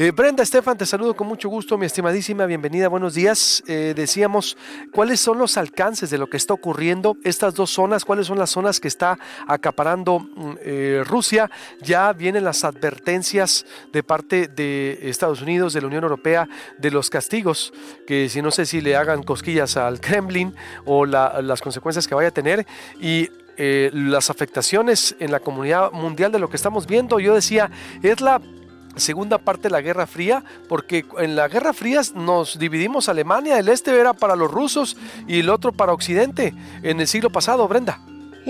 Eh, Brenda Estefan, te saludo con mucho gusto, mi estimadísima, bienvenida, buenos días. Eh, decíamos, ¿cuáles son los alcances de lo que está ocurriendo? Estas dos zonas, ¿cuáles son las zonas que está acaparando mm, eh, Rusia? Ya vienen las advertencias de parte de Estados Unidos, de la Unión Europea, de los castigos, que si no sé si le hagan cosquillas al Kremlin o las consecuencias que vaya a tener. Y las afectaciones en la comunidad mundial de lo que estamos viendo. Yo decía, es la segunda parte de la Guerra Fría, porque en la Guerra Fría nos dividimos Alemania, el este era para los rusos y el otro para Occidente en el siglo pasado, Brenda.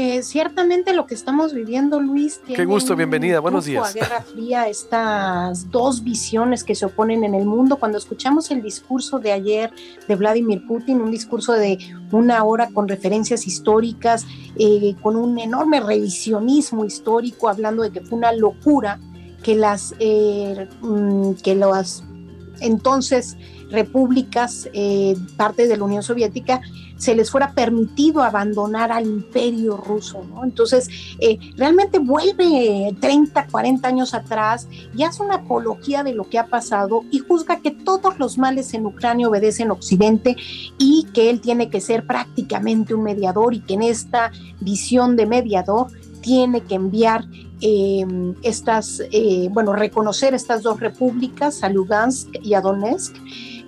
Eh, ciertamente lo que estamos viviendo, Luis. Qué gusto, bienvenida, buenos días. La Guerra Fría, estas dos visiones que se oponen en el mundo. Cuando escuchamos el discurso de ayer de Vladimir Putin, un discurso de una hora con referencias históricas, eh, con un enorme revisionismo histórico, hablando de que fue una locura que las, eh, mm, que las entonces repúblicas, eh, parte de la Unión Soviética, se les fuera permitido abandonar al imperio ruso. Entonces, eh, realmente vuelve 30, 40 años atrás y hace una apología de lo que ha pasado y juzga que todos los males en Ucrania obedecen Occidente y que él tiene que ser prácticamente un mediador y que en esta visión de mediador tiene que enviar Em, estas, eh, bueno, reconocer estas dos repúblicas, a Lugansk y a Donetsk,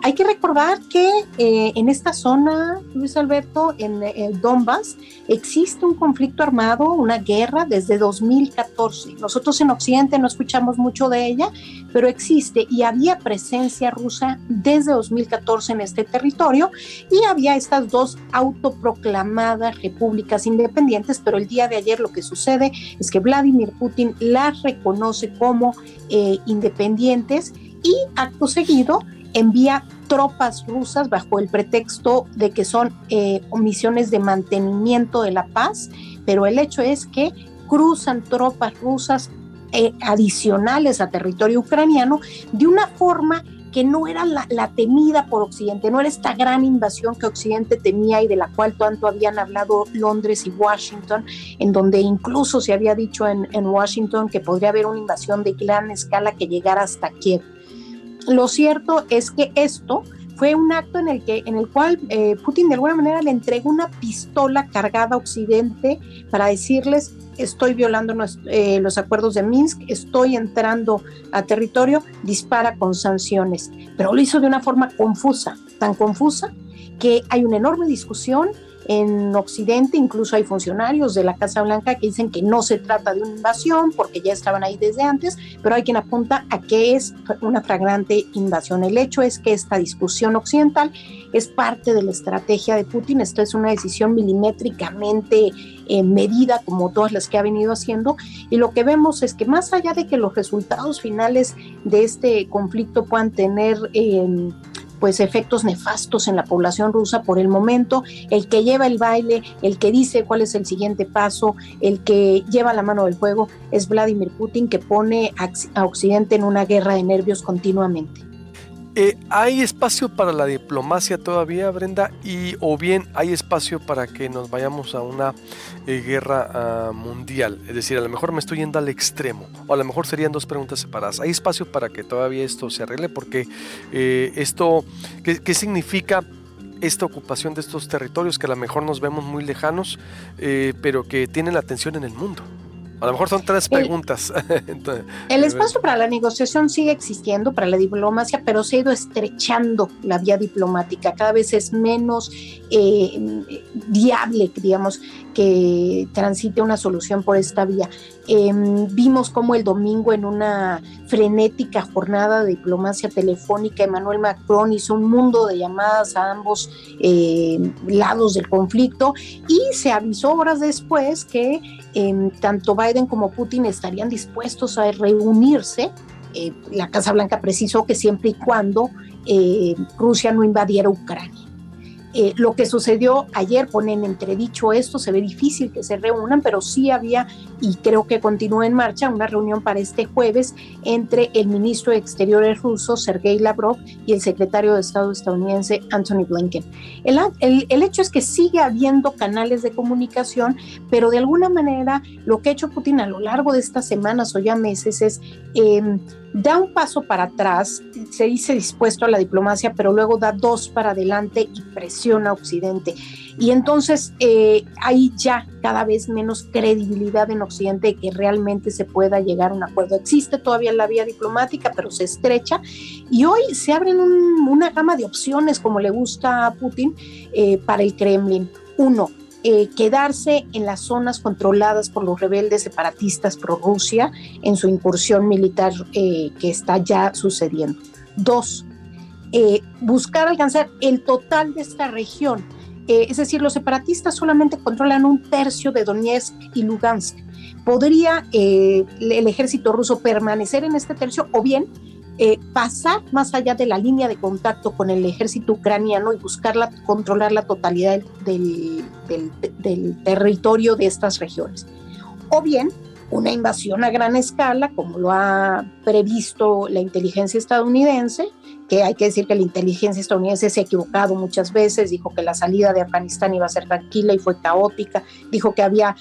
hay que recordar que eh, en esta zona, Luis Alberto, en el Donbass, existe un conflicto armado, una guerra desde 2014. Nosotros en Occidente no escuchamos mucho de ella, pero existe y había presencia rusa desde 2014 en este territorio y había estas dos autoproclamadas repúblicas independientes, pero el día de ayer lo que sucede es que Vladimir Putin las reconoce como eh, independientes y acto seguido envía tropas rusas bajo el pretexto de que son eh, misiones de mantenimiento de la paz, pero el hecho es que cruzan tropas rusas eh, adicionales a territorio ucraniano de una forma que no era la, temida por Occidente, no era esta gran invasión que Occidente temía y de la cual tanto habían hablado Londres y Washington, en donde incluso se había dicho en, en Washington que podría haber una invasión de gran escala que llegara hasta Kiev. Lo cierto es que esto fue un acto en el, que, en el cual eh, Putin de alguna manera le entregó una pistola cargada a Occidente para decirles estoy violando eh, los acuerdos de Minsk, estoy entrando a territorio, dispara con sanciones. Pero lo hizo de una forma confusa, tan confusa que hay una enorme discusión en Occidente incluso hay funcionarios de la Casa Blanca que dicen que no se trata de una invasión porque ya estaban ahí desde antes, pero hay quien apunta a que es una flagrante invasión. El hecho es que esta discusión occidental es parte de la estrategia de Putin. Esta es una decisión milimétricamente eh, medida como todas las que ha venido haciendo. Y lo que vemos es que más allá de que los resultados finales de este conflicto puedan tener... Eh, pues efectos nefastos en la población rusa por el momento. El que lleva el baile, el que dice cuál es el siguiente paso, el que lleva la mano del fuego es Vladimir Putin que pone a Occidente en una guerra de nervios continuamente. Eh, ¿Hay espacio para la diplomacia todavía, Brenda? Y, ¿O bien hay espacio para que nos vayamos a una eh, guerra ah, mundial? Es decir, a lo mejor me estoy yendo al extremo, o a lo mejor serían dos preguntas separadas. ¿Hay espacio para que todavía esto se arregle? Porque eh, esto, ¿qué, ¿qué, significa esta ocupación de estos territorios que a lo mejor nos vemos muy lejanos, pero que tienen la atención en el mundo? A lo mejor son tres preguntas. El, espacio para la negociación sigue existiendo, para la diplomacia, pero se ha ido estrechando la vía diplomática. Cada vez es menos eh, viable, digamos, que transite una solución por esta vía. Em, vimos como el domingo en una frenética jornada de diplomacia telefónica, Emmanuel Macron hizo un mundo de llamadas a ambos eh, lados del conflicto y se avisó horas después que em, tanto Biden como Putin estarían dispuestos a reunirse. Eh, la Casa Blanca precisó que siempre y cuando eh, Rusia no invadiera Ucrania. Eh, lo que sucedió ayer pone en entredicho esto, se ve difícil que se reúnan, pero sí había y creo que continúa en marcha una reunión para este jueves entre el ministro de Exteriores ruso, Sergei Lavrov, y el secretario de Estado estadounidense, Anthony Blinken. El, el, hecho es que sigue habiendo canales de comunicación, pero de alguna manera lo que ha hecho Putin a lo largo de estas semanas o ya meses es... Eh, da un paso para atrás, se dice dispuesto a la diplomacia, pero luego da dos para adelante y presiona a Occidente. Y entonces eh, hay ya cada vez menos credibilidad en Occidente de que realmente se pueda llegar a un acuerdo. Existe todavía la vía diplomática, pero se estrecha. Y hoy se abren una gama de opciones, como le gusta a Putin, eh, para el Kremlin. Uno, eh, quedarse en las zonas controladas por los rebeldes separatistas pro Rusia en su incursión militar eh, que está ya sucediendo. Dos, eh, buscar alcanzar el total de esta región. Es decir, los separatistas solamente controlan un tercio de Donetsk y Lugansk. ¿Podría el ejército ruso permanecer en este tercio o bien eh, pasar más allá de la línea de contacto con el ejército ucraniano y buscar controlar la totalidad del, territorio de estas regiones. O bien una invasión a gran escala, como lo ha previsto la inteligencia estadounidense, que hay que decir que la inteligencia estadounidense se ha equivocado muchas veces, dijo que la salida de Afganistán iba a ser tranquila y fue caótica, dijo que había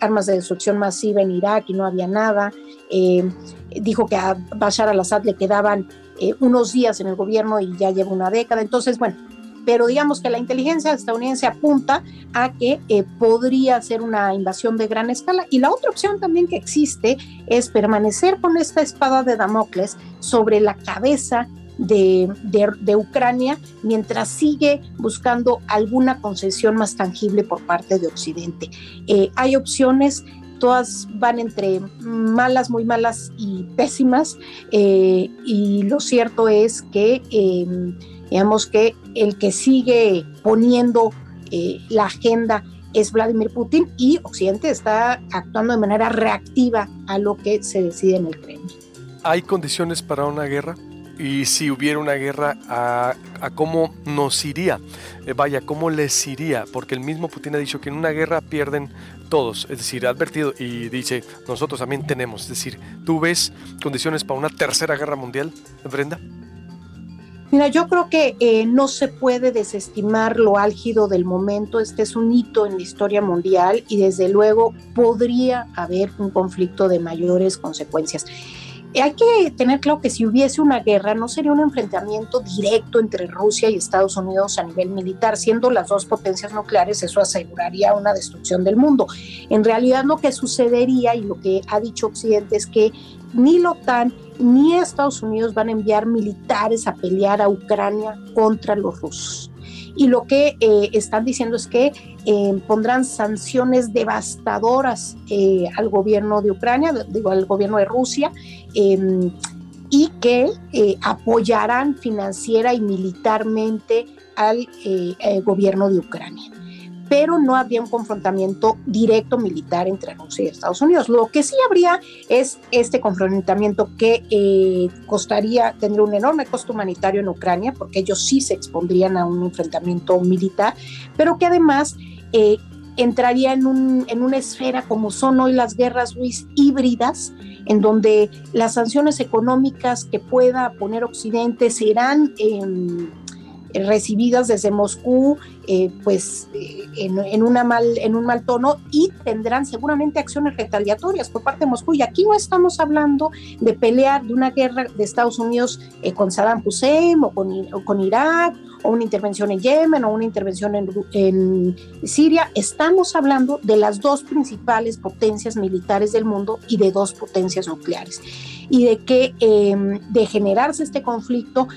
armas de destrucción masiva en Irak y no había nada, eh, dijo que a Bashar al-Assad le quedaban eh, unos días en el gobierno y ya lleva una década. Entonces, bueno, pero digamos que la inteligencia estadounidense apunta a que eh, podría ser una invasión de gran escala. Y la otra opción también que existe es permanecer con esta espada de Damocles sobre la cabeza de, de, Ucrania mientras sigue buscando alguna concesión más tangible por parte de Occidente. Eh, hay opciones todas van entre malas, muy malas y pésimas. Eh, y lo cierto es que, em, digamos que el que sigue poniendo eh, la agenda es Vladimir Putin y Occidente está actuando de manera reactiva a lo que se decide en el Kremlin. ¿Hay condiciones para una guerra? y si hubiera una guerra, a, cómo nos iría, eh, vaya, cómo les iría, porque el mismo Putin ha dicho que en una guerra pierden todos, es decir, ha advertido y dice, nosotros también tenemos, es decir, ¿tú ves condiciones para una tercera guerra mundial, Brenda? Mira, yo creo que eh, no se puede desestimar lo álgido del momento. Este es un hito en la historia mundial y desde luego podría haber un conflicto de mayores consecuencias hay que tener claro que si hubiese una guerra no sería un enfrentamiento directo entre Rusia y Estados Unidos a nivel militar, siendo las dos potencias nucleares, eso aseguraría una destrucción del mundo. En realidad lo que sucedería y lo que ha dicho Occidente es que ni la OTAN ni Estados Unidos van a enviar militares a pelear a Ucrania contra los rusos. Y lo que eh, están diciendo es que eh, pondrán sanciones devastadoras eh, al gobierno de Ucrania, digo, al gobierno de Rusia, em, y que apoyarán financiera y militarmente al gobierno de Ucrania pero no habría un confrontamiento directo militar entre Rusia y Estados Unidos. Lo que sí habría es este confrontamiento que eh, costaría, tendría un enorme costo humanitario en Ucrania, porque ellos sí se expondrían a un enfrentamiento militar, pero que además eh, entraría en, un, en una esfera como son hoy las guerras híbridas, en donde las sanciones económicas que pueda poner Occidente serán... Eh, recibidas desde Moscú eh, pues eh, en, una mal, en un mal tono y tendrán seguramente acciones retaliatorias por parte de Moscú. Y aquí no estamos hablando de pelear de una guerra de Estados Unidos eh, con Saddam Hussein o con, con, Irak o una intervención en Yemen o una intervención en, en Siria. Estamos hablando de las dos principales potencias militares del mundo y de dos potencias nucleares y de que em, de generarse este conflicto,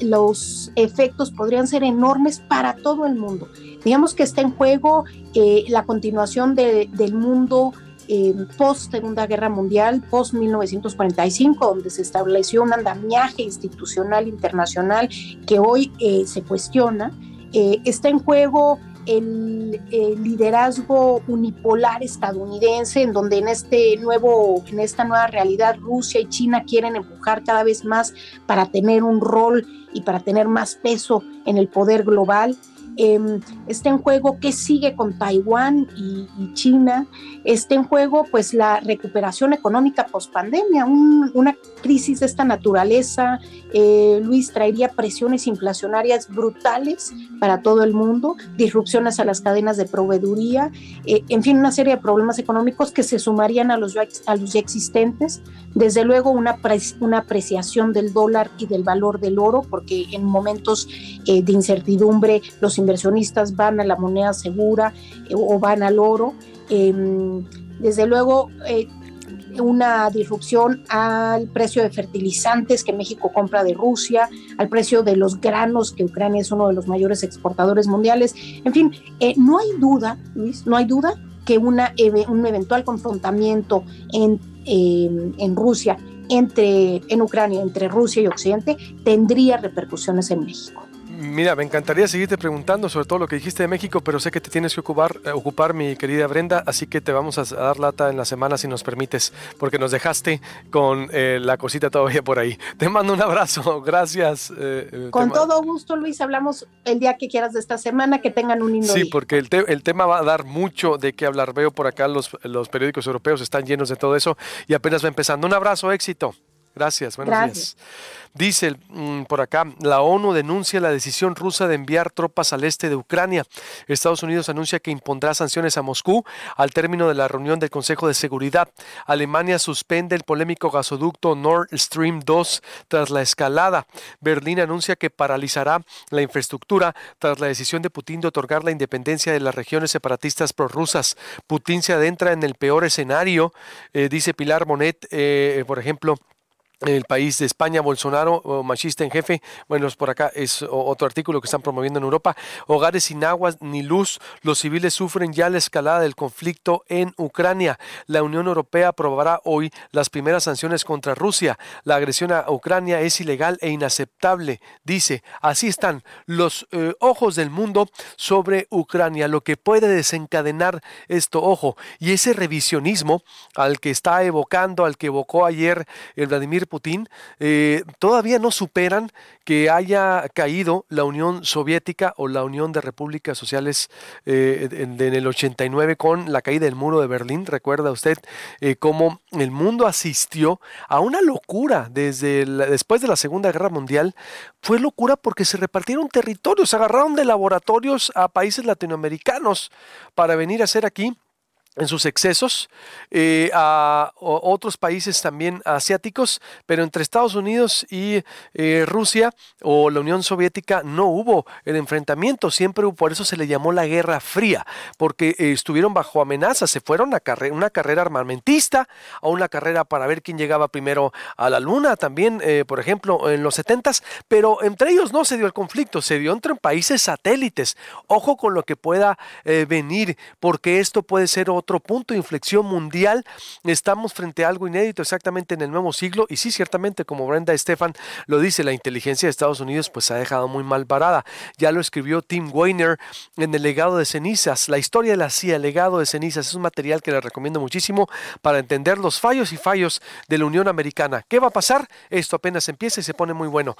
los efectos podrían ser enormes para todo el mundo. Digamos que está en juego eh, la continuación del mundo em, post Segunda Guerra Mundial, post 1945, donde se estableció un andamiaje institucional internacional que hoy eh, se cuestiona. Eh, está en juego el, liderazgo unipolar estadounidense, en donde en este nuevo, en esta nueva realidad Rusia y China quieren empujar cada vez más para tener un rol y para tener más peso en el poder global. Em, está en juego qué sigue con Taiwán y, China, está en juego pues la recuperación económica post pandemia, una crisis de esta naturaleza, eh, Luis, traería presiones inflacionarias brutales para todo el mundo, disrupciones a las cadenas de proveeduría, eh, en fin, una serie de problemas económicos que se sumarían a los, a los ya existentes, desde luego una, una apreciación del dólar y del valor del oro, porque en momentos eh, de incertidumbre los inversionistas van a la moneda segura eh, o van al oro. Em, desde luego, eh, una disrupción al precio de fertilizantes que México compra de Rusia, al precio de los granos, que Ucrania es uno de los mayores exportadores mundiales. En fin, no hay duda, Luis, no hay duda que una, un eventual confrontamiento en, em, en Rusia entre, en Ucrania entre Rusia y Occidente tendría repercusiones en México. Mira, me encantaría seguirte preguntando sobre todo lo que dijiste de México, pero sé que te tienes que ocupar, eh, ocupar mi querida Brenda, así que te vamos a, dar lata en la semana si nos permites, porque nos dejaste con eh, la cosita todavía por ahí. Te mando un abrazo, gracias. Eh, con todo gusto, Luis, hablamos el día que quieras de esta semana, que tengan un lindo Sí, porque el, el, tema va a dar mucho de qué hablar. Veo por acá los, los periódicos europeos están llenos de todo eso y apenas va empezando. Un abrazo, éxito. Gracias, buenos días. Dice mm, por acá, la ONU denuncia la decisión rusa de enviar tropas al este de Ucrania. Estados Unidos anuncia que impondrá sanciones a Moscú al término de la reunión del Consejo de Seguridad. Alemania suspende el polémico gasoducto Nord Stream 2 tras la escalada. Berlín anuncia que paralizará la infraestructura tras la decisión de Putin de otorgar la independencia de las regiones separatistas prorrusas. Putin se adentra en el peor escenario, eh, dice Pilar Monet, eh, por ejemplo el país de España, Bolsonaro, machista en jefe, bueno, por acá es otro artículo que están promoviendo en Europa, hogares sin agua ni luz, los civiles sufren ya la escalada del conflicto en Ucrania. La Unión Europea aprobará hoy las primeras sanciones contra Rusia. La agresión a Ucrania es ilegal e inaceptable, dice. Así están los eh, ojos del mundo sobre Ucrania, lo que puede desencadenar esto, ojo, y ese revisionismo al que está evocando, al que evocó ayer el Vladimir Putin, eh, todavía no superan que haya caído la Unión Soviética o la Unión de Repúblicas Sociales eh, en, el 89 con la caída del muro de Berlín. Recuerda usted eh, cómo el mundo asistió a una locura desde después de la Segunda Guerra Mundial. Fue locura porque se repartieron territorios, se agarraron de laboratorios a países latinoamericanos para venir a hacer aquí en sus excesos eh, a, otros países también asiáticos, pero entre Estados Unidos y eh, Rusia o la Unión Soviética no hubo el enfrentamiento, siempre por eso se le llamó la Guerra Fría, porque eh, estuvieron bajo amenaza, se fueron a una carrera armamentista, a una carrera para ver quién llegaba primero a la Luna, también, por ejemplo, en los 70 pero entre ellos no se dio el conflicto, se dio entre países satélites. Ojo con lo que pueda venir, porque esto puede ser punto de inflexión mundial. Estamos frente a algo inédito exactamente en el nuevo siglo y sí, ciertamente, como Brenda Estefan lo dice, la inteligencia de Estados Unidos pues ha dejado muy mal parada. Ya lo escribió Tim Weiner en El legado de cenizas. La historia de la CIA, el legado de cenizas, es un material que les recomiendo muchísimo para entender los fallos y fallos de la Unión Americana. ¿Qué va a pasar? Esto apenas empieza y se pone muy bueno.